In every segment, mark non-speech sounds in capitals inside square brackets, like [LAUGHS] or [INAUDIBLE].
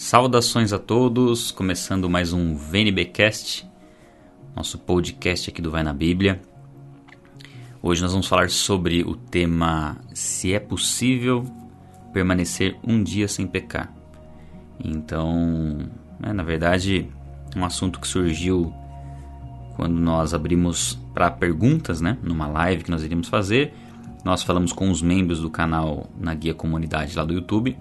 Saudações a todos, começando mais um VNBcast, nosso podcast aqui do Vai na Bíblia. Hoje nós vamos falar sobre o tema se é possível permanecer um dia sem pecar. Então, é, na verdade, um assunto que surgiu quando nós abrimos para perguntas, né, numa live que nós iríamos fazer. Nós falamos com os membros do canal na guia comunidade lá do YouTube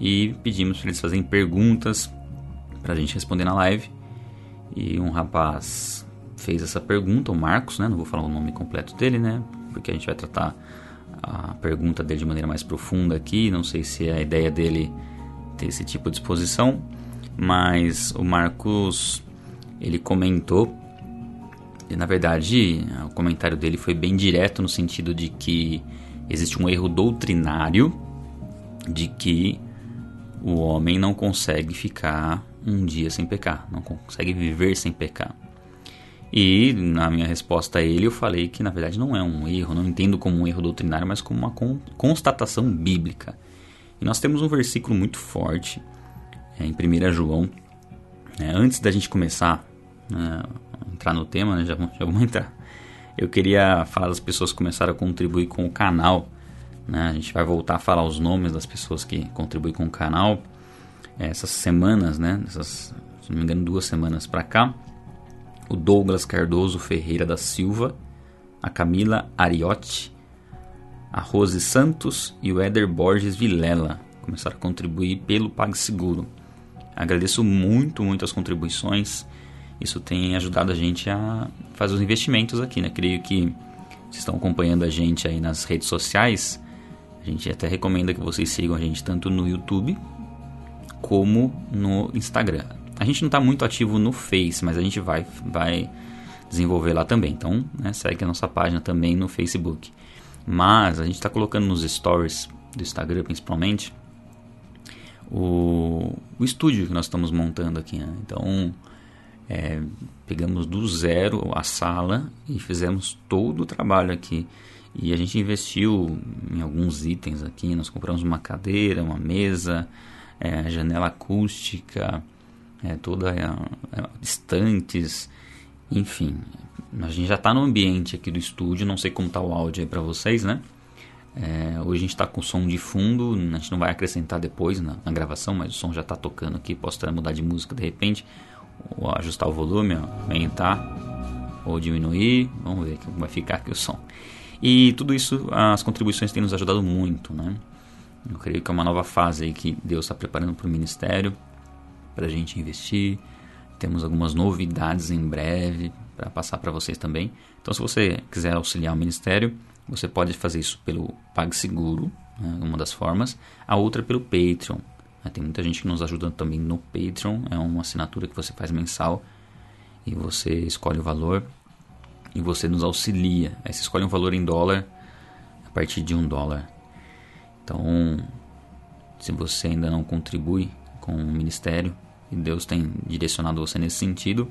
e pedimos para eles fazerem perguntas para a gente responder na live. E um rapaz fez essa pergunta, o Marcos, né? Não vou falar o nome completo dele, né? Porque a gente vai tratar a pergunta dele de maneira mais profunda aqui. Não sei se é a ideia dele ter esse tipo de exposição, mas o Marcos ele comentou e na verdade o comentário dele foi bem direto no sentido de que existe um erro doutrinário de que o homem não consegue ficar um dia sem pecar, não consegue viver sem pecar. E na minha resposta a ele eu falei que na verdade não é um erro, não entendo como um erro doutrinário, mas como uma constatação bíblica. E nós temos um versículo muito forte é, em 1 João. É, antes da gente começar né, entrar no tema, né, já, já vamos [LAUGHS] entrar. Eu queria falar das pessoas que começaram a contribuir com o canal né? A gente vai voltar a falar os nomes das pessoas que contribuem com o canal. É, essas semanas, né? Essas, se não me engano, duas semanas para cá. O Douglas Cardoso Ferreira da Silva, a Camila Ariotti, a Rose Santos e o Éder Borges Vilela começaram a contribuir pelo PagSeguro. Agradeço muito, muito as contribuições. Isso tem ajudado a gente a fazer os investimentos aqui, né? Creio que vocês estão acompanhando a gente aí nas redes sociais. A gente até recomenda que vocês sigam a gente tanto no YouTube como no Instagram. A gente não está muito ativo no Face, mas a gente vai, vai desenvolver lá também. Então, né, segue a nossa página também no Facebook. Mas a gente está colocando nos stories do Instagram, principalmente, o, o estúdio que nós estamos montando aqui. Né? Então, é, pegamos do zero a sala e fizemos todo o trabalho aqui. E a gente investiu em alguns itens aqui. Nós compramos uma cadeira, uma mesa, é, janela acústica, é, toda é, é, estantes, enfim. A gente já está no ambiente aqui do estúdio. Não sei como está o áudio aí para vocês, né? É, hoje a gente está com som de fundo, a gente não vai acrescentar depois na, na gravação, mas o som já está tocando aqui. Posso até mudar de música de repente, ou ajustar o volume, aumentar ou diminuir. Vamos ver como vai ficar aqui o som. E tudo isso, as contribuições têm nos ajudado muito, né? Eu creio que é uma nova fase aí que Deus está preparando para o ministério, para a gente investir. Temos algumas novidades em breve para passar para vocês também. Então, se você quiser auxiliar o ministério, você pode fazer isso pelo PagSeguro, né, uma das formas. A outra pelo Patreon. Tem muita gente que nos ajuda também no Patreon. É uma assinatura que você faz mensal e você escolhe o valor e você nos auxilia. Aí você escolhe um valor em dólar a partir de um dólar. Então, se você ainda não contribui com o ministério e Deus tem direcionado você nesse sentido,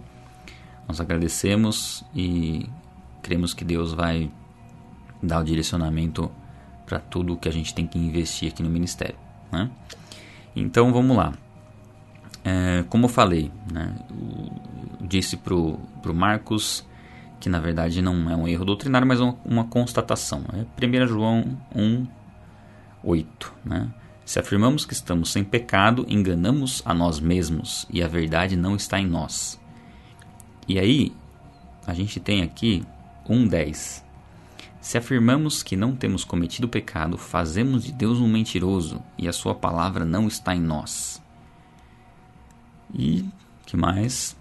nós agradecemos e cremos que Deus vai dar o direcionamento para tudo que a gente tem que investir aqui no ministério. Né? Então vamos lá. É, como eu falei, né, eu disse para o Marcos que na verdade não é um erro doutrinário, mas uma, uma constatação. É 1 João 1, 8. Né? Se afirmamos que estamos sem pecado, enganamos a nós mesmos e a verdade não está em nós. E aí, a gente tem aqui 1,10. Se afirmamos que não temos cometido pecado, fazemos de Deus um mentiroso e a sua palavra não está em nós. E que mais?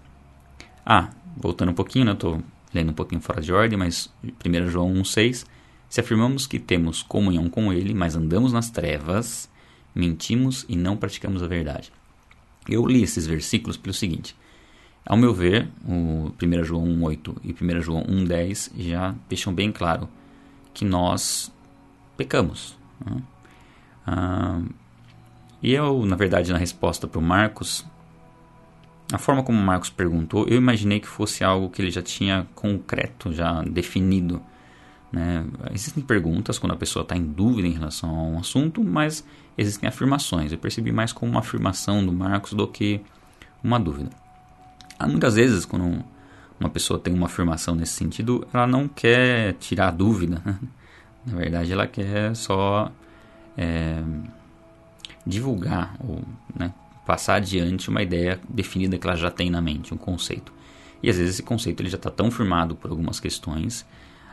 Ah, voltando um pouquinho, né? Eu tô lendo um pouquinho fora de ordem, mas 1 João 1,6: Se afirmamos que temos comunhão com Ele, mas andamos nas trevas, mentimos e não praticamos a verdade. Eu li esses versículos pelo seguinte: ao meu ver, o 1 João 1,8 e 1 João 1,10 já deixam bem claro que nós pecamos. Né? Ah, e eu, na verdade, na resposta para o Marcos, a forma como o Marcos perguntou, eu imaginei que fosse algo que ele já tinha concreto, já definido. Né? Existem perguntas quando a pessoa está em dúvida em relação a um assunto, mas existem afirmações. Eu percebi mais como uma afirmação do Marcos do que uma dúvida. Há muitas vezes, quando uma pessoa tem uma afirmação nesse sentido, ela não quer tirar a dúvida. Né? [LAUGHS] Na verdade, ela quer só é, divulgar ou né, passar adiante uma ideia definida que ela já tem na mente, um conceito. E às vezes esse conceito ele já está tão firmado por algumas questões,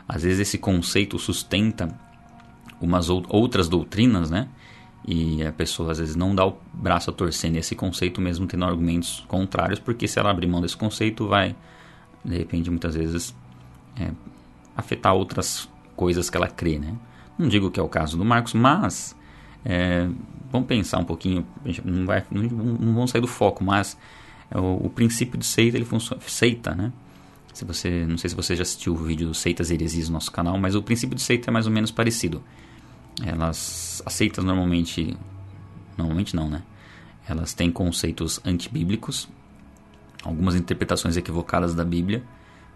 às vezes esse conceito sustenta umas outras doutrinas, né? E a pessoa às vezes não dá o braço a torcer nesse conceito, mesmo tendo argumentos contrários, porque se ela abrir mão desse conceito, vai, de repente, muitas vezes, é, afetar outras coisas que ela crê, né? Não digo que é o caso do Marcos, mas é, vamos pensar um pouquinho, não, vai, não, não vamos sair do foco, mas é o, o, princípio de seita, ele funciona, seita, né? Se você, não sei se você já assistiu o vídeo Seitas e Heresias no nosso canal, mas o princípio de seita é mais ou menos parecido. Elas, as seitas normalmente, normalmente não, né? Elas têm conceitos antibíblicos, algumas interpretações equivocadas da Bíblia,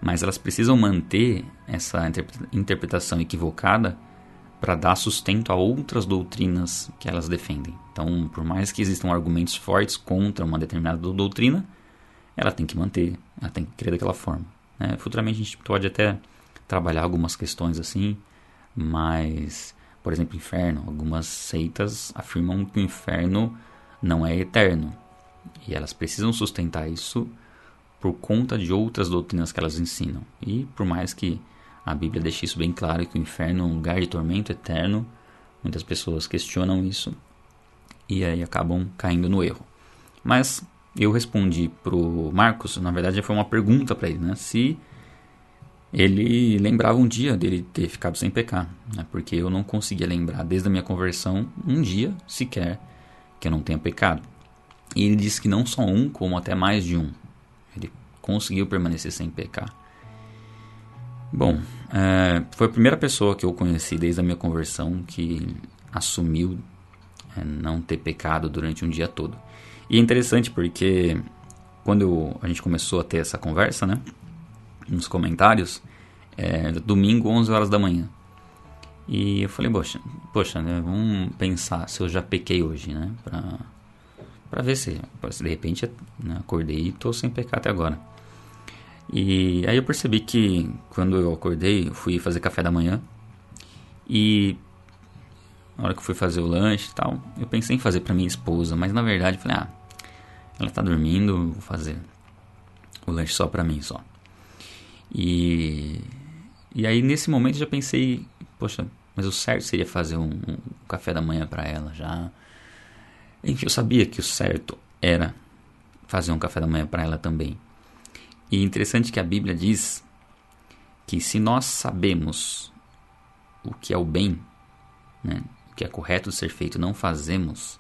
mas elas precisam manter essa interpretação equivocada para dar sustento a outras doutrinas que elas defendem. Então, por mais que existam argumentos fortes contra uma determinada doutrina, ela tem que manter, ela tem que crer daquela forma. Né? Futuramente a gente pode até trabalhar algumas questões assim, mas, por exemplo, inferno. Algumas seitas afirmam que o inferno não é eterno e elas precisam sustentar isso por conta de outras doutrinas que elas ensinam. E por mais que a Bíblia deixe isso bem claro que o inferno é um lugar de tormento eterno, muitas pessoas questionam isso e aí acabam caindo no erro. Mas eu respondi pro Marcos, na verdade foi uma pergunta para ele, né? Se ele lembrava um dia dele ter ficado sem pecar, né? Porque eu não conseguia lembrar desde a minha conversão um dia sequer que eu não tenha pecado. E ele disse que não só um, como até mais de um. Ele conseguiu permanecer sem pecar. Bom, é, foi a primeira pessoa que eu conheci desde a minha conversão que assumiu é, não ter pecado durante um dia todo. E é interessante porque quando eu, a gente começou a ter essa conversa, né, nos comentários, é, domingo 11 horas da manhã. E eu falei, poxa, poxa, né, vamos pensar se eu já pequei hoje, né, pra, pra ver se, se de repente né, acordei e tô sem pecar até agora. E aí eu percebi que quando eu acordei, eu fui fazer café da manhã e na hora que eu fui fazer o lanche e tal, eu pensei em fazer para minha esposa, mas na verdade eu falei, ah, ela tá dormindo, vou fazer o lanche só para mim só. E e aí nesse momento eu já pensei, poxa, mas o certo seria fazer um, um café da manhã para ela já. Enfim, eu sabia que o certo era fazer um café da manhã para ela também. E interessante que a Bíblia diz que se nós sabemos o que é o bem, né, o que é correto ser feito, não fazemos,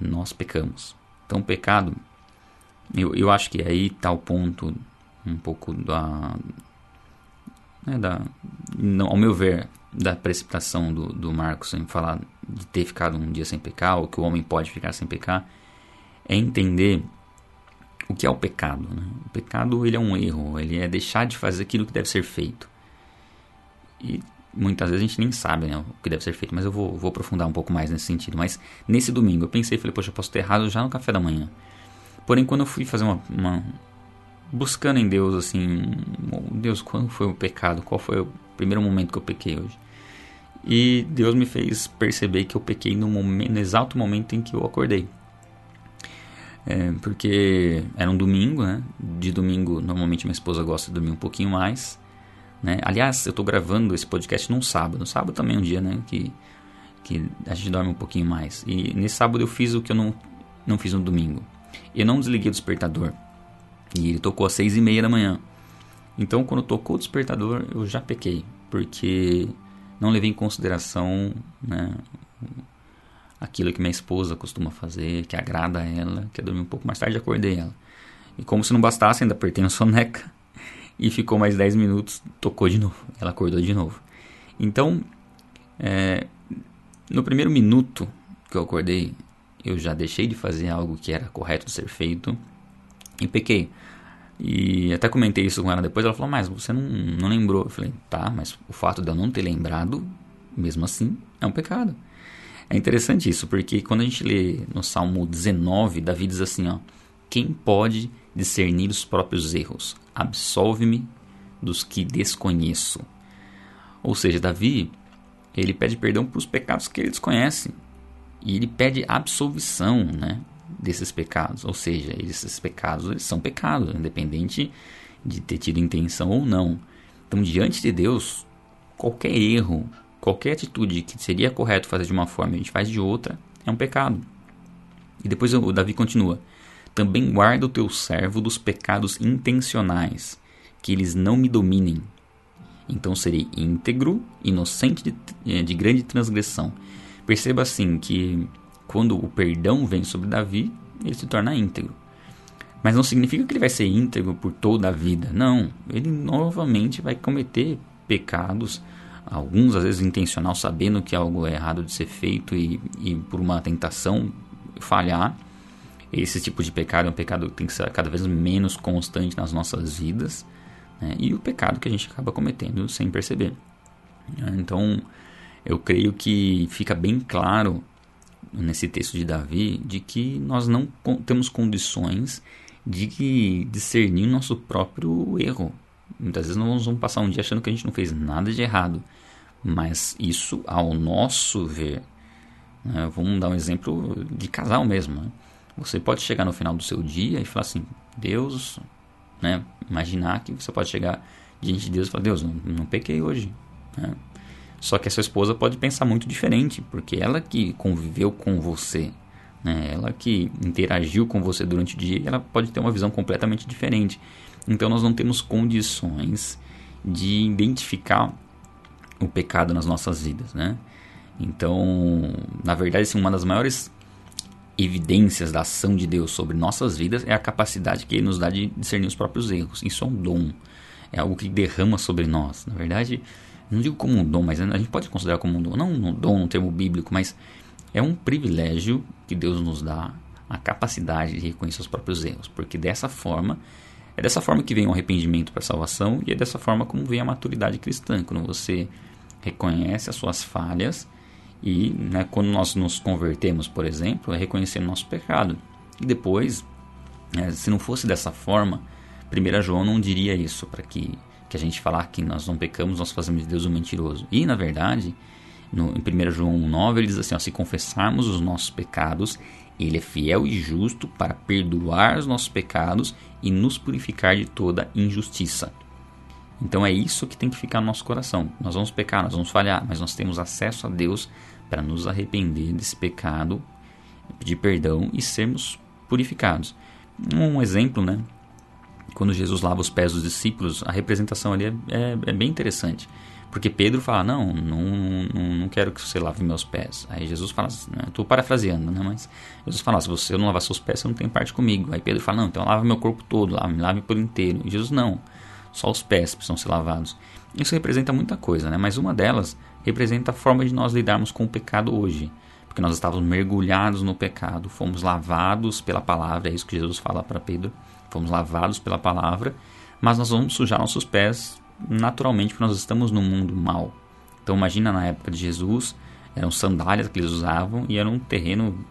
nós pecamos. Então, o pecado, eu, eu acho que aí está o ponto um pouco da, né, da não, ao meu ver, da precipitação do, do Marcos em falar de ter ficado um dia sem pecar, ou que o homem pode ficar sem pecar, é entender o que é o pecado? Né? O pecado ele é um erro, ele é deixar de fazer aquilo que deve ser feito. E muitas vezes a gente nem sabe né, o que deve ser feito, mas eu vou, vou aprofundar um pouco mais nesse sentido. Mas nesse domingo eu pensei, falei, poxa, eu posso ter errado já no café da manhã. Porém, quando eu fui fazer uma, uma buscando em Deus assim, Deus, quando foi o pecado? Qual foi o primeiro momento que eu pequei hoje? E Deus me fez perceber que eu pequei no, momento, no exato momento em que eu acordei. É, porque era um domingo, né? De domingo, normalmente minha esposa gosta de dormir um pouquinho mais. Né? Aliás, eu estou gravando esse podcast num sábado. Sábado também é um dia, né? Que, que a gente dorme um pouquinho mais. E nesse sábado eu fiz o que eu não, não fiz no domingo. Eu não desliguei o despertador. E ele tocou às seis e meia da manhã. Então, quando tocou o despertador, eu já pequei. Porque não levei em consideração né, aquilo que minha esposa costuma fazer, que agrada a ela, que é dormir um pouco mais tarde, acordei ela. E como se não bastasse, ainda apertei no soneca [LAUGHS] e ficou mais 10 minutos, tocou de novo. Ela acordou de novo. Então, é, no primeiro minuto que eu acordei, eu já deixei de fazer algo que era correto de ser feito e pequei. E até comentei isso com ela depois. Ela falou, mas você não, não lembrou. Eu falei, tá, mas o fato de eu não ter lembrado, mesmo assim, é um pecado. É interessante isso, porque quando a gente lê no Salmo 19, Davi diz assim: ó, Quem pode discernir os próprios erros? Absolve-me dos que desconheço. Ou seja, Davi, ele pede perdão para os pecados que ele desconhece. E ele pede absolvição né, desses pecados. Ou seja, esses pecados eles são pecados, independente de ter tido intenção ou não. Então, diante de Deus, qualquer erro, qualquer atitude que seria correto fazer de uma forma e a gente faz de outra, é um pecado. E depois o Davi continua: Também guarda o teu servo dos pecados intencionais, que eles não me dominem. Então serei íntegro, inocente de, eh, de grande transgressão. Perceba assim que quando o perdão vem sobre Davi, ele se torna íntegro. Mas não significa que ele vai ser íntegro por toda a vida. Não, ele novamente vai cometer pecados, alguns às vezes intencional, sabendo que algo é errado de ser feito e, e por uma tentação falhar. Esse tipo de pecado é um pecado que tem que ser cada vez menos constante nas nossas vidas né? e o pecado que a gente acaba cometendo sem perceber. Então, eu creio que fica bem claro nesse texto de Davi de que nós não temos condições de discernir nosso próprio erro. Muitas vezes nós vamos passar um dia achando que a gente não fez nada de errado, mas isso, ao nosso ver, né, vamos dar um exemplo de casal mesmo. Né? Você pode chegar no final do seu dia e falar assim: Deus, né, imaginar que você pode chegar diante de Deus e falar: Deus, não, não pequei hoje. Né? Só que a sua esposa pode pensar muito diferente, porque ela que conviveu com você, né? ela que interagiu com você durante o dia, ela pode ter uma visão completamente diferente. Então nós não temos condições de identificar o pecado nas nossas vidas, né? Então, na verdade, assim, uma das maiores evidências da ação de Deus sobre nossas vidas é a capacidade que Ele nos dá de discernir os próprios erros. Isso é um dom, é algo que derrama sobre nós. Na verdade, não digo como um dom, mas a gente pode considerar como um dom, não um dom no termo bíblico, mas é um privilégio que Deus nos dá a capacidade de reconhecer os próprios erros, porque dessa forma é dessa forma que vem o arrependimento para a salvação e é dessa forma como vem a maturidade cristã, quando você reconhece as suas falhas e né, quando nós nos convertemos, por exemplo, é reconhecendo nosso pecado. E depois, né, se não fosse dessa forma, 1 João não diria isso para que que a gente falar que nós não pecamos, nós fazemos de Deus um mentiroso. E, na verdade, no, em 1 João 9, ele diz assim: ó, se confessarmos os nossos pecados, ele é fiel e justo para perdoar os nossos pecados e nos purificar de toda injustiça. Então é isso que tem que ficar no nosso coração. Nós vamos pecar, nós vamos falhar, mas nós temos acesso a Deus para nos arrepender desse pecado, pedir perdão e sermos purificados. Um exemplo, né? quando Jesus lava os pés dos discípulos, a representação ali é, é, é bem interessante. Porque Pedro fala, não, não, não, não, quero que você lave meus pés. Aí Jesus fala, estou parafraseando, né, mas Jesus fala, se você não lavar seus pés, você não tem parte comigo. Aí Pedro fala, não, então lava meu corpo todo, lave, lave por inteiro. E Jesus, não, só os pés precisam ser lavados. Isso representa muita coisa, né, mas uma delas representa a forma de nós lidarmos com o pecado hoje. Porque nós estávamos mergulhados no pecado, fomos lavados pela palavra, é isso que Jesus fala para Pedro fomos lavados pela palavra, mas nós vamos sujar nossos pés naturalmente porque nós estamos no mundo mal. Então imagina na época de Jesus, eram sandálias que eles usavam e era um terreno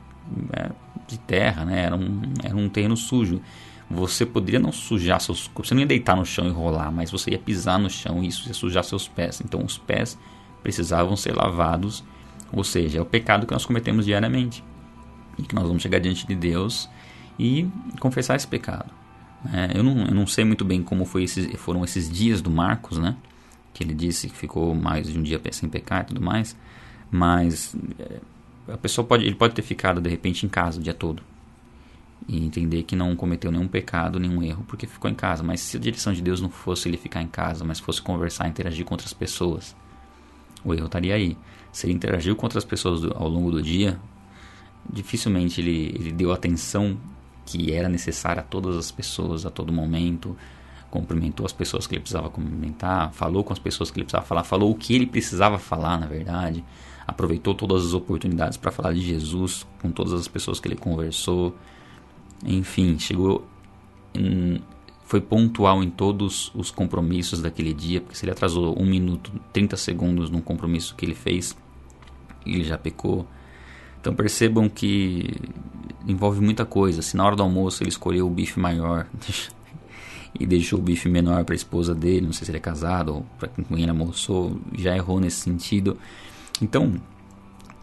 é, de terra, né? era, um, era um terreno sujo. Você poderia não sujar seus você não ia deitar no chão e rolar, mas você ia pisar no chão e isso ia sujar seus pés. Então os pés precisavam ser lavados, ou seja, é o pecado que nós cometemos diariamente e que nós vamos chegar diante de Deus e confessar esse pecado. É, eu, não, eu não sei muito bem como foi esses, foram esses dias do Marcos, né? Que ele disse que ficou mais de um dia sem pecar e tudo mais. Mas é, a pessoa pode, ele pode ter ficado de repente em casa o dia todo e entender que não cometeu nenhum pecado, nenhum erro, porque ficou em casa. Mas se a direção de Deus não fosse ele ficar em casa, mas fosse conversar, interagir com outras pessoas, o erro estaria aí. Se ele interagiu com outras pessoas ao longo do dia, dificilmente ele, ele deu atenção que era necessária a todas as pessoas a todo momento, cumprimentou as pessoas que ele precisava cumprimentar, falou com as pessoas que ele precisava falar, falou o que ele precisava falar, na verdade, aproveitou todas as oportunidades para falar de Jesus com todas as pessoas que ele conversou, enfim, chegou, em, foi pontual em todos os compromissos daquele dia, porque se ele atrasou um minuto, 30 segundos num compromisso que ele fez, ele já pecou. Então percebam que envolve muita coisa. Se na hora do almoço ele escolheu o bife maior [LAUGHS] e deixou o bife menor para a esposa dele, não sei se ele é casado ou para quem ele almoçou, já errou nesse sentido. Então,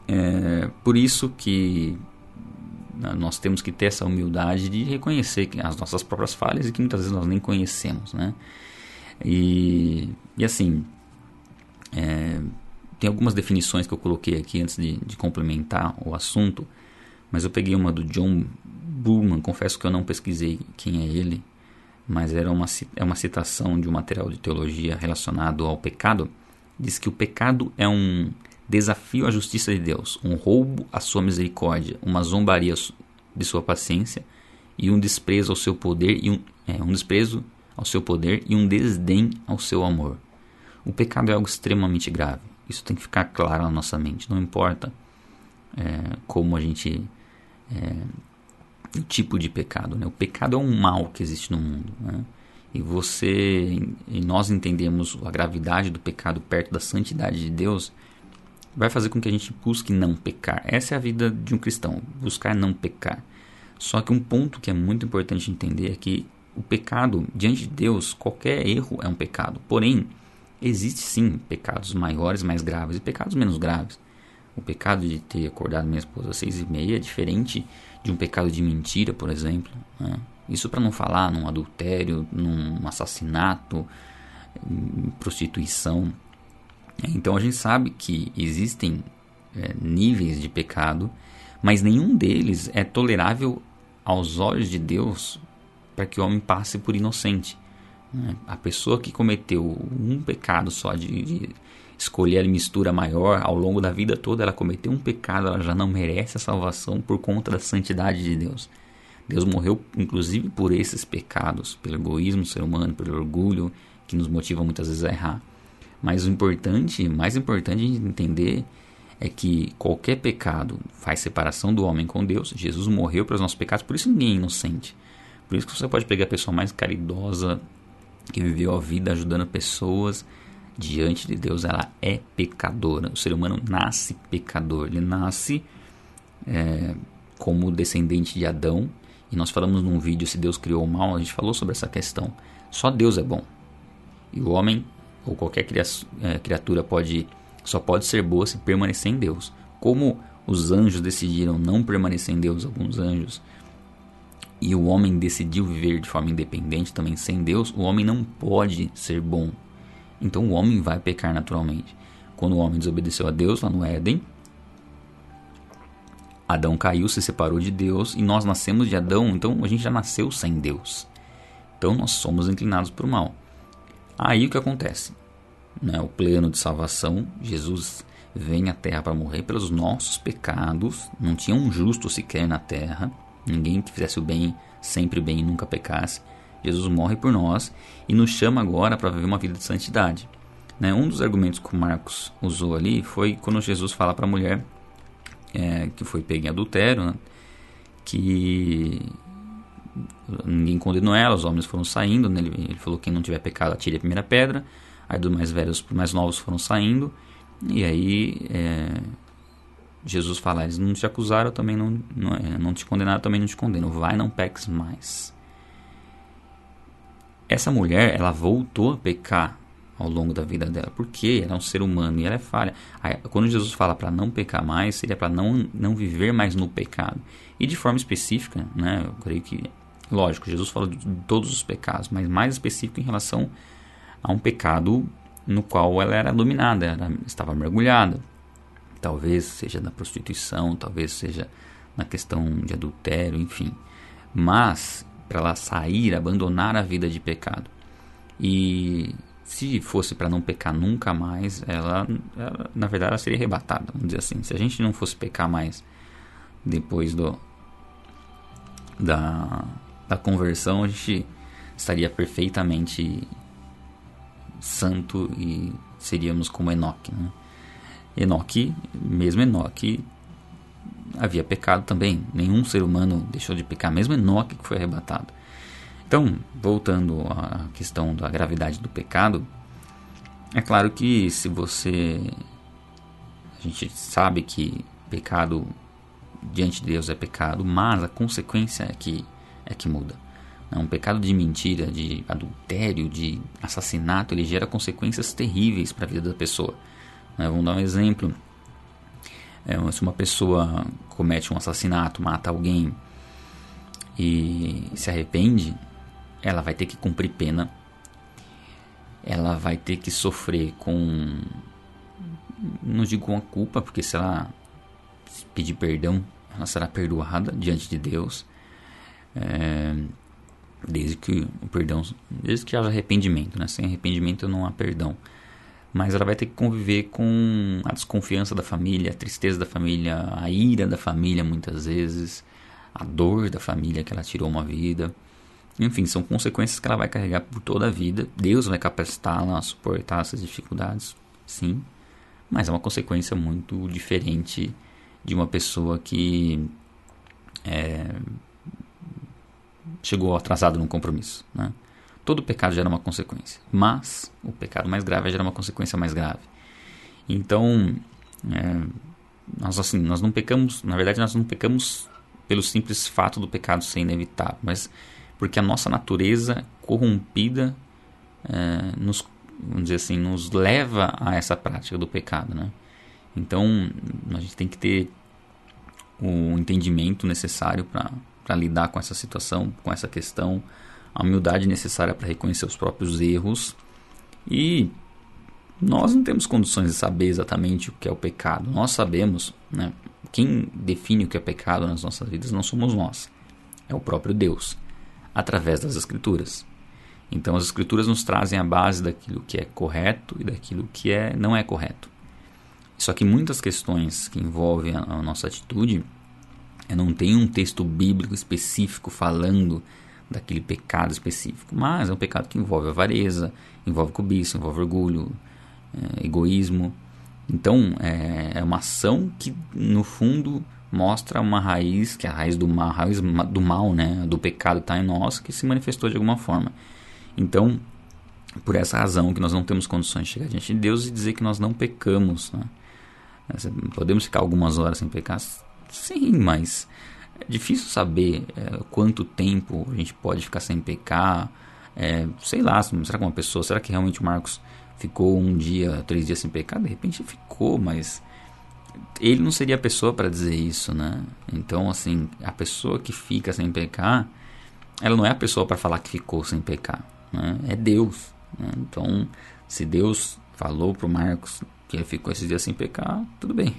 é por isso que né, nós temos que ter essa humildade de reconhecer as nossas próprias falhas e que muitas vezes nós nem conhecemos, né? E, e assim, é, tem algumas definições que eu coloquei aqui antes de, de, complementar o assunto, mas eu peguei uma do John Bullman, confesso que eu não pesquisei quem é ele, mas era uma, é uma citação de um material de teologia relacionado ao pecado. Diz que o pecado é um desafio à justiça de Deus, um roubo à sua misericórdia, uma zombaria de sua paciência e um desprezo ao seu poder e um, é, um desprezo ao seu poder e um desdém ao seu amor. O pecado é algo extremamente grave. Isso tem que ficar claro na nossa mente. Não importa é, como a gente é, o tipo de pecado. Né? O pecado é um mal que existe no mundo. Né? E você e nós entendemos a gravidade do pecado perto da santidade de Deus vai fazer com que a gente busque não pecar. Essa é a vida de um cristão, buscar não pecar. Só que um ponto que é muito importante entender é que o pecado, diante de Deus, qualquer erro é um pecado. Porém, existe sim pecados maiores, mais graves e pecados menos graves. O pecado de ter acordado minha esposa às seis e meia é diferente de um pecado de mentira, por exemplo. Né? Isso para não falar num adultério, num assassinato, prostituição. Então a gente sabe que existem é, níveis de pecado, mas nenhum deles é tolerável aos olhos de Deus para que o homem passe por inocente. Né? A pessoa que cometeu um pecado só de, de escolher a mistura maior ao longo da vida toda, ela cometeu um pecado, ela já não merece a salvação por conta da santidade de Deus. Deus morreu inclusive por esses pecados, pelo egoísmo do ser humano, pelo orgulho que nos motiva muitas vezes a errar. Mas o importante, mais importante de entender é que qualquer pecado faz separação do homem com Deus. Jesus morreu para os nossos pecados, por isso ninguém é inocente. Por isso que você pode pegar a pessoa mais caridosa que viveu a vida ajudando pessoas diante de Deus, ela é pecadora. O ser humano nasce pecador, ele nasce é, como descendente de Adão. E nós falamos num vídeo se Deus criou o mal, a gente falou sobre essa questão. Só Deus é bom. E o homem ou qualquer é, criatura pode só pode ser boa se permanecer em Deus. Como os anjos decidiram não permanecer em Deus, alguns anjos, e o homem decidiu viver de forma independente também sem Deus, o homem não pode ser bom. Então o homem vai pecar naturalmente. Quando o homem desobedeceu a Deus lá no Éden, Adão caiu, se separou de Deus e nós nascemos de Adão, então a gente já nasceu sem Deus. Então nós somos inclinados para o mal. Aí o que acontece? Né, o plano de salvação, Jesus vem à terra para morrer pelos nossos pecados, não tinha um justo sequer na terra, ninguém que fizesse o bem, sempre bem e nunca pecasse. Jesus morre por nós e nos chama agora para viver uma vida de santidade. Né? Um dos argumentos que o Marcos usou ali foi quando Jesus fala para a mulher é, que foi pega em adultério, né? que ninguém condenou ela, os homens foram saindo, né? ele, ele, falou que quem não tiver pecado atire a primeira pedra, aí dos mais velhos para mais novos foram saindo, e aí é, Jesus fala, eles não te acusaram, também não, não, é, não te condenaram, também não te condeno, vai não peques mais. Essa mulher, ela voltou a pecar ao longo da vida dela, porque ela é um ser humano e ela é falha. Aí, quando Jesus fala para não pecar mais, seria para não, não viver mais no pecado. E de forma específica, né, eu creio que Lógico, Jesus fala de todos os pecados, mas mais específico em relação a um pecado no qual ela era dominada, ela estava mergulhada. Talvez seja na prostituição, talvez seja na questão de adultério, enfim. Mas para ela sair, abandonar a vida de pecado. E se fosse para não pecar nunca mais, ela, ela, na verdade ela seria arrebatada, vamos dizer assim. Se a gente não fosse pecar mais depois do da da conversão, a gente estaria perfeitamente santo e seríamos como Enoque. Né? Enoque, mesmo Enoque, havia pecado também. Nenhum ser humano deixou de pecar, mesmo Enoque que foi arrebatado. Então, voltando à questão da gravidade do pecado, é claro que se você. A gente sabe que pecado diante de Deus é pecado, mas a consequência é que, é que muda. Um pecado de mentira, de adultério, de assassinato, ele gera consequências terríveis para a vida da pessoa. Né? Vamos dar um exemplo. É, se uma pessoa comete um assassinato, mata alguém e se arrepende, ela vai ter que cumprir pena, ela vai ter que sofrer com. Não digo com a culpa, porque se ela pedir perdão, ela será perdoada diante de Deus. É, desde que o perdão, desde que haja arrependimento, né? Sem arrependimento não há perdão. Mas ela vai ter que conviver com a desconfiança da família, a tristeza da família, a ira da família muitas vezes, a dor da família que ela tirou uma vida. Enfim, são consequências que ela vai carregar por toda a vida. Deus vai capacitá-la a suportar essas dificuldades, sim. Mas é uma consequência muito diferente de uma pessoa que é, chegou atrasado num compromisso. Né? Todo pecado gera uma consequência, mas o pecado mais grave gera uma consequência mais grave. Então, é, nós assim, nós não pecamos, na verdade nós não pecamos pelo simples fato do pecado ser inevitável, mas porque a nossa natureza corrompida é, nos, vamos dizer assim, nos leva a essa prática do pecado, né? Então, a gente tem que ter o entendimento necessário para lidar com essa situação, com essa questão, a humildade necessária para reconhecer os próprios erros e nós não temos condições de saber exatamente o que é o pecado. Nós sabemos, né? Quem define o que é pecado nas nossas vidas não somos nós, é o próprio Deus através das Escrituras. Então, as Escrituras nos trazem a base daquilo que é correto e daquilo que é, não é correto. Só que muitas questões que envolvem a, a nossa atitude, não tem um texto bíblico específico falando daquele pecado específico, mas é um pecado que envolve avareza, envolve cobiça, envolve orgulho, é, egoísmo. Então, é, é uma ação que, no fundo, mostra uma raiz, que é a raiz do mal, raiz do mal, né, do pecado está em nós, que se manifestou de alguma forma. Então, por essa razão que nós não temos condições de chegar diante de Deus e dizer que nós não pecamos, né? Podemos ficar algumas horas sem pecar? Sim, mas é difícil saber é, quanto tempo a gente pode ficar sem pecar. É, sei lá, será que uma pessoa, será que realmente o Marcos ficou um dia, três dias sem pecar? De repente ficou, mas ele não seria a pessoa para dizer isso, né? Então, assim, a pessoa que fica sem pecar, ela não é a pessoa para falar que ficou sem pecar, né? É Deus. Né? Então, se Deus falou para o Marcos que ele ficou esses dias sem pecar, tudo bem.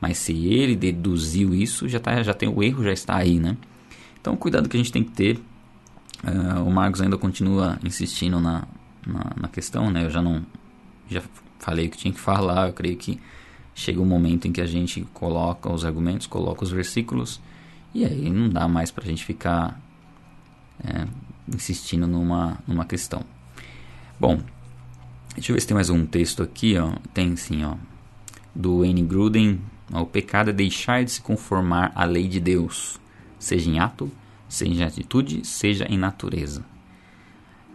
Mas se ele deduziu isso, já, tá, já tem o erro, já está aí, né? Então, cuidado que a gente tem que ter. Uh, o Marcos ainda continua insistindo na, na, na questão, né? Eu já não já falei o que tinha que falar. Eu creio que chega um momento em que a gente coloca os argumentos, coloca os versículos, e aí não dá mais para a gente ficar é, insistindo numa, numa questão. Bom, deixa eu ver se tem mais um texto aqui, ó. Tem sim, ó. Do N. Gruden. O pecado é deixar de se conformar à lei de Deus, seja em ato, seja em atitude, seja em natureza.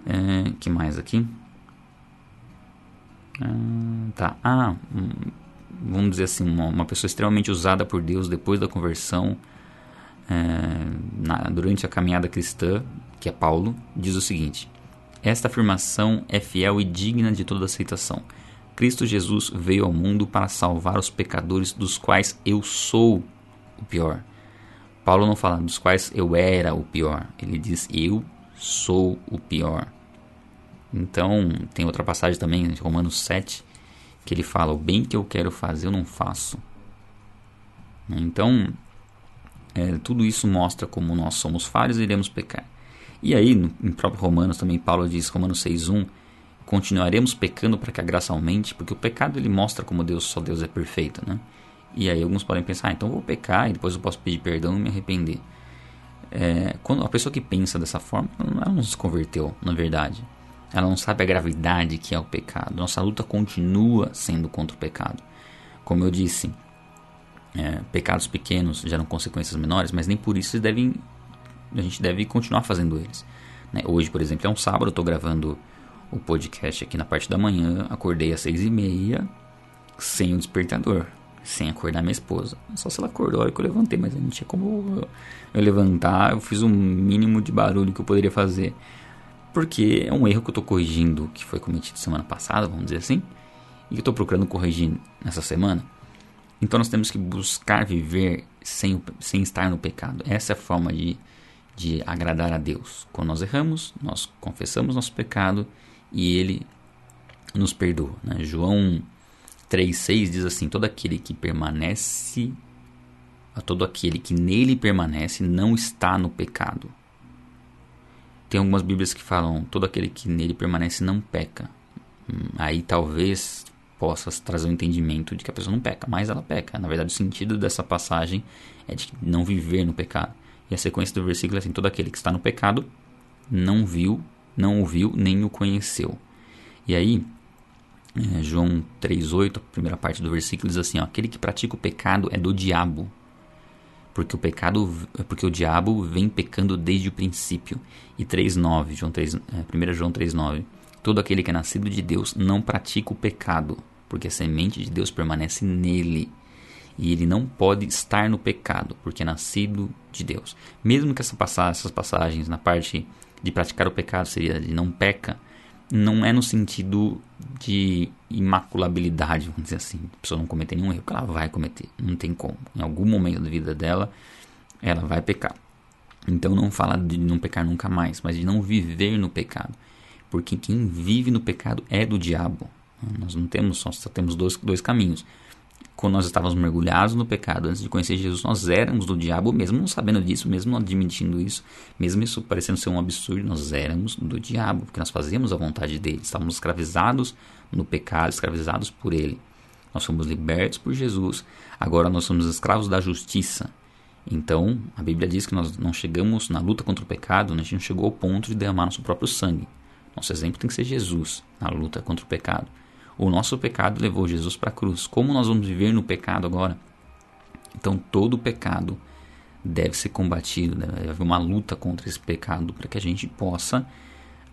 É, que mais aqui? Ah, tá. Ah, vamos dizer assim, uma, uma pessoa extremamente usada por Deus depois da conversão, é, na, durante a caminhada cristã, que é Paulo, diz o seguinte: Esta afirmação é fiel e digna de toda aceitação. Cristo Jesus veio ao mundo para salvar os pecadores, dos quais eu sou o pior. Paulo não fala dos quais eu era o pior, ele diz eu sou o pior. Então, tem outra passagem também, Romanos 7, que ele fala: O bem que eu quero fazer eu não faço. Então, é, tudo isso mostra como nós somos falhos e iremos pecar. E aí, no, em próprio Romanos também, Paulo diz, Romanos 6,1, continuaremos pecando para que a graça aumente, porque o pecado ele mostra como Deus, só Deus é perfeito, né? E aí alguns podem pensar, ah, então vou pecar e depois eu posso pedir perdão e me arrepender. É, quando a pessoa que pensa dessa forma, ela não se converteu, na verdade. Ela não sabe a gravidade que é o pecado. Nossa luta continua sendo contra o pecado. Como eu disse, é, pecados pequenos geram consequências menores, mas nem por isso devem, a gente deve continuar fazendo eles. Né? Hoje, por exemplo, é um sábado, eu estou gravando o podcast aqui na parte da manhã, acordei às seis e meia, sem o despertador, sem acordar minha esposa. Só se ela acordou a hora que eu levantei, mas não tinha como eu levantar, eu fiz o mínimo de barulho que eu poderia fazer. Porque é um erro que eu estou corrigindo, que foi cometido semana passada, vamos dizer assim, e que eu estou procurando corrigir nessa semana. Então nós temos que buscar viver sem, sem estar no pecado. Essa é a forma de, de agradar a Deus. Quando nós erramos, nós confessamos nosso pecado e Ele nos perdoa. Né? João 3,6 diz assim: Todo aquele que permanece, todo aquele que nele permanece, não está no pecado. Tem algumas Bíblias que falam: Todo aquele que nele permanece não peca. Hum, aí talvez possa trazer um entendimento de que a pessoa não peca, mas ela peca. Na verdade, o sentido dessa passagem é de não viver no pecado. E a sequência do versículo é assim: todo aquele que está no pecado não viu, não ouviu, nem o conheceu. E aí, é, João 3,8, a primeira parte do versículo diz assim: ó, aquele que pratica o pecado é do diabo. Porque o pecado, porque o diabo vem pecando desde o princípio. E 3:9, João 3, é, 1 João 3:9. Todo aquele que é nascido de Deus não pratica o pecado, porque a semente de Deus permanece nele. E ele não pode estar no pecado, porque é nascido de Deus. Mesmo que essa passagem, essas passagens na parte de praticar o pecado seria de não peca, não é no sentido de imaculabilidade, vamos dizer assim. A pessoa não cometer nenhum erro, ela vai cometer. Não tem como. Em algum momento da vida dela, ela vai pecar. Então não fala de não pecar nunca mais, mas de não viver no pecado. Porque quem vive no pecado é do diabo. Nós não temos, só, só temos dois, dois caminhos. Quando nós estávamos mergulhados no pecado antes de conhecer Jesus, nós éramos do diabo, mesmo não sabendo disso, mesmo não admitindo isso, mesmo isso parecendo ser um absurdo, nós éramos do diabo, porque nós fazíamos a vontade dele, estávamos escravizados no pecado, escravizados por ele. Nós fomos libertos por Jesus, agora nós somos escravos da justiça. Então, a Bíblia diz que nós não chegamos na luta contra o pecado, né? a gente não chegou ao ponto de derramar nosso próprio sangue. Nosso exemplo tem que ser Jesus na luta contra o pecado. O nosso pecado levou Jesus para a cruz. Como nós vamos viver no pecado agora? Então, todo pecado deve ser combatido, deve haver uma luta contra esse pecado para que a gente possa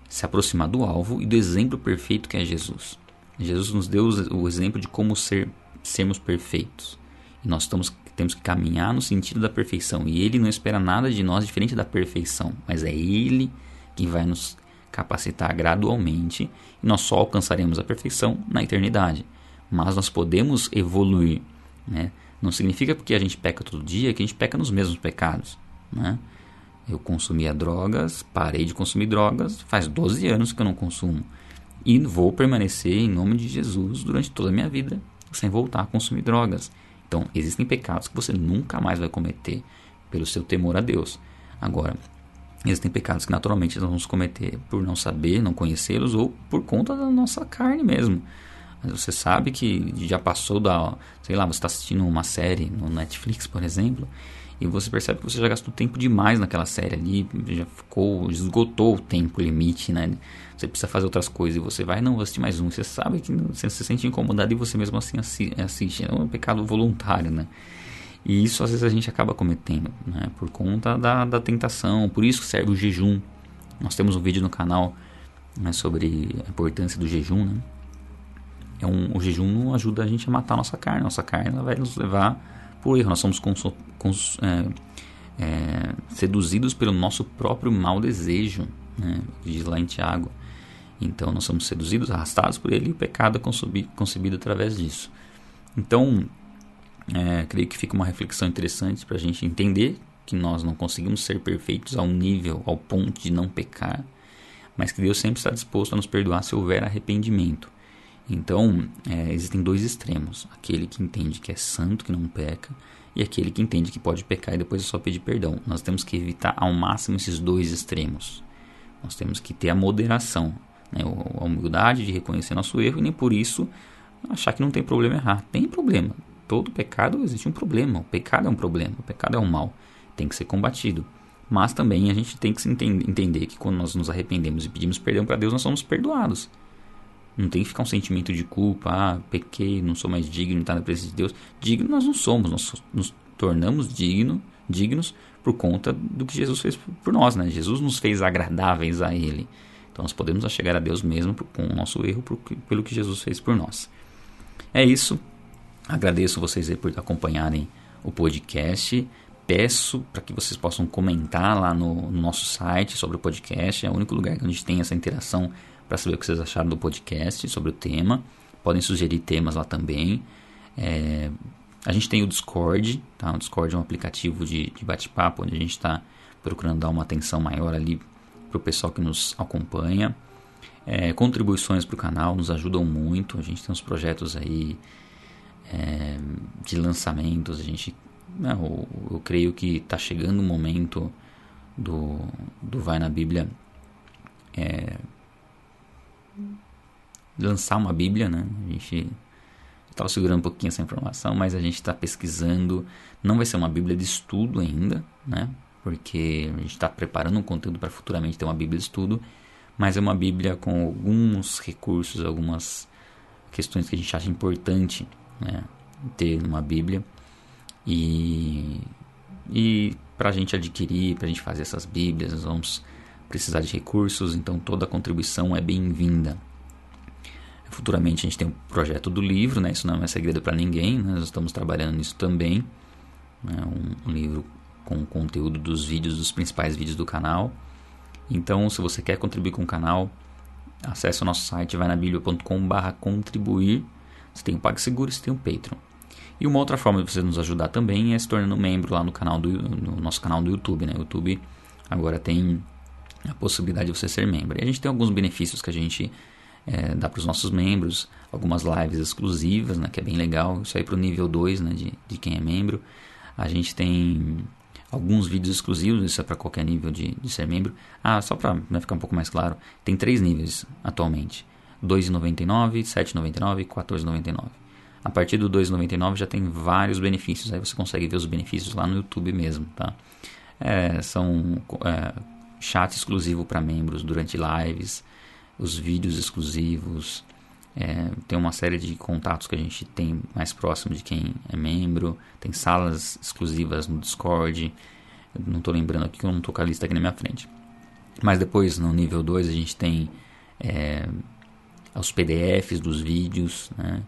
se aproximar do alvo e do exemplo perfeito que é Jesus. Jesus nos deu o exemplo de como ser, sermos perfeitos. E nós estamos, temos que caminhar no sentido da perfeição. E Ele não espera nada de nós diferente da perfeição, mas é Ele que vai nos capacitar gradualmente e nós só alcançaremos a perfeição na eternidade. Mas nós podemos evoluir, né? Não significa porque a gente peca todo dia que a gente peca nos mesmos pecados, né? Eu consumia drogas, parei de consumir drogas, faz 12 anos que eu não consumo. E vou permanecer em nome de Jesus durante toda a minha vida sem voltar a consumir drogas. Então, existem pecados que você nunca mais vai cometer pelo seu temor a Deus. Agora, Existem pecados que naturalmente nós vamos cometer por não saber, não conhecê-los ou por conta da nossa carne mesmo. Mas você sabe que já passou da. Sei lá, você está assistindo uma série no Netflix, por exemplo, e você percebe que você já gastou tempo demais naquela série ali, já ficou, esgotou o tempo limite, né? Você precisa fazer outras coisas e você vai, não, vou assistir mais um. Você sabe que você se sente incomodado e você mesmo assim assiste. É um pecado voluntário, né? E isso às vezes a gente acaba cometendo, né? Por conta da, da tentação. Por isso que serve o jejum. Nós temos um vídeo no canal né, sobre a importância do jejum, né? É um, o jejum ajuda a gente a matar a nossa carne. Nossa carne vai nos levar por erro. Nós somos cons, cons, é, é, seduzidos pelo nosso próprio mau desejo, né? Diz lá em Tiago. Então nós somos seduzidos, arrastados por ele e o pecado é concebido através disso. Então é, creio que fica uma reflexão interessante para a gente entender que nós não conseguimos ser perfeitos ao nível, ao ponto de não pecar, mas que Deus sempre está disposto a nos perdoar se houver arrependimento. Então, é, existem dois extremos: aquele que entende que é santo, que não peca, e aquele que entende que pode pecar e depois é só pedir perdão. Nós temos que evitar ao máximo esses dois extremos. Nós temos que ter a moderação, né, a humildade de reconhecer nosso erro e nem por isso achar que não tem problema errar. Tem problema, todo pecado existe um problema. O pecado é um problema, o pecado é um mal. Tem que ser combatido. Mas também a gente tem que entender que quando nós nos arrependemos e pedimos perdão para Deus, nós somos perdoados. Não tem que ficar um sentimento de culpa, ah, pequei, não sou mais digno de estar na presença de Deus. Digno nós não somos, nós nos tornamos dignos dignos por conta do que Jesus fez por nós, né? Jesus nos fez agradáveis a Ele. Então nós podemos chegar a Deus mesmo com o nosso erro pelo que Jesus fez por nós. É isso. Agradeço vocês aí por acompanharem o podcast. Peço para que vocês possam comentar lá no, no, nosso site sobre o podcast. É o único lugar que a gente tem essa interação para saber o que vocês acharam do podcast, sobre o tema. Podem sugerir temas lá também. É, a gente tem o Discord, tá? O Discord é um aplicativo de, de bate-papo onde a gente está procurando dar uma atenção maior ali para o pessoal que nos acompanha. É, contribuições para o canal nos ajudam muito. A gente tem uns projetos aí é, de lançamentos. A gente, não, né, eu, eu creio que está chegando o momento do, do Vai na Bíblia é, lançar uma Bíblia, né? A gente estava segurando um pouquinho essa informação, mas a gente está pesquisando. Não vai ser uma Bíblia de estudo ainda, né? Porque a gente está preparando um conteúdo para futuramente ter uma Bíblia de estudo, mas é uma Bíblia com alguns recursos, algumas questões que a gente acha importante né? ter uma Bíblia. E, e para a gente adquirir, para a gente fazer essas Bíblias, nós vamos precisar de recursos, então toda contribuição é bem-vinda. Futuramente a gente tem o um projeto do livro, né? isso não é segredo para ninguém, né? nós estamos trabalhando nisso também. Né? Um, livro com conteúdo dos vídeos, dos principais vídeos do canal. Então, se você quer contribuir com o canal, acesse o nosso site, vai na bíblia.com.br contribuir. Você tem o PagSeguro, você tem o Patreon. E uma outra forma de você nos ajudar também é se tornando membro lá no canal do no nosso canal do YouTube, né? O YouTube agora tem a possibilidade de você ser membro. E a gente tem alguns benefícios que a gente é, dá para os nossos membros, algumas lives exclusivas, né, que é bem legal. Isso aí para o nível 2 né, de, de quem é membro. A gente tem alguns vídeos exclusivos, isso é para qualquer nível de, de ser membro. Ah, só para né, ficar um pouco mais claro, tem três níveis atualmente: 2,99, R$ 7,99 e R$ 14,99. A partir do 2,99 já tem vários benefícios. Aí você consegue ver os benefícios lá no YouTube mesmo, tá? É, são é, chat exclusivo para membros durante lives, os vídeos exclusivos. É, tem uma série de contatos que a gente tem mais próximo de quem é membro. Tem salas exclusivas no Discord. Não estou lembrando aqui que eu não estou com a lista aqui na minha frente. Mas depois, no nível 2, a gente tem é, os PDFs dos vídeos. Né?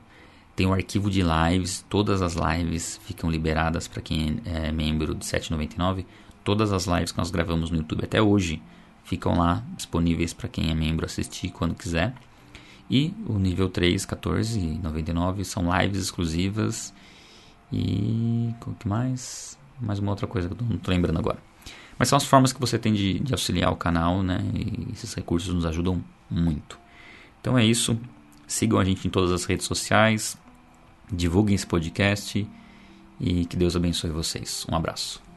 Tem o arquivo de lives. Todas as lives ficam liberadas para quem é membro de 7,99. Todas as lives que nós gravamos no YouTube até hoje ficam lá disponíveis para quem é membro assistir quando quiser. E o nível 3, 14,99 são lives exclusivas. E o que mais? Mais uma outra coisa que eu não estou lembrando agora. Mas são as formas que você tem de, de auxiliar o canal, né? E esses recursos nos ajudam muito. Então é isso. Sigam a gente em todas as redes sociais. Divulguem esse podcast. E que Deus abençoe vocês. Um abraço.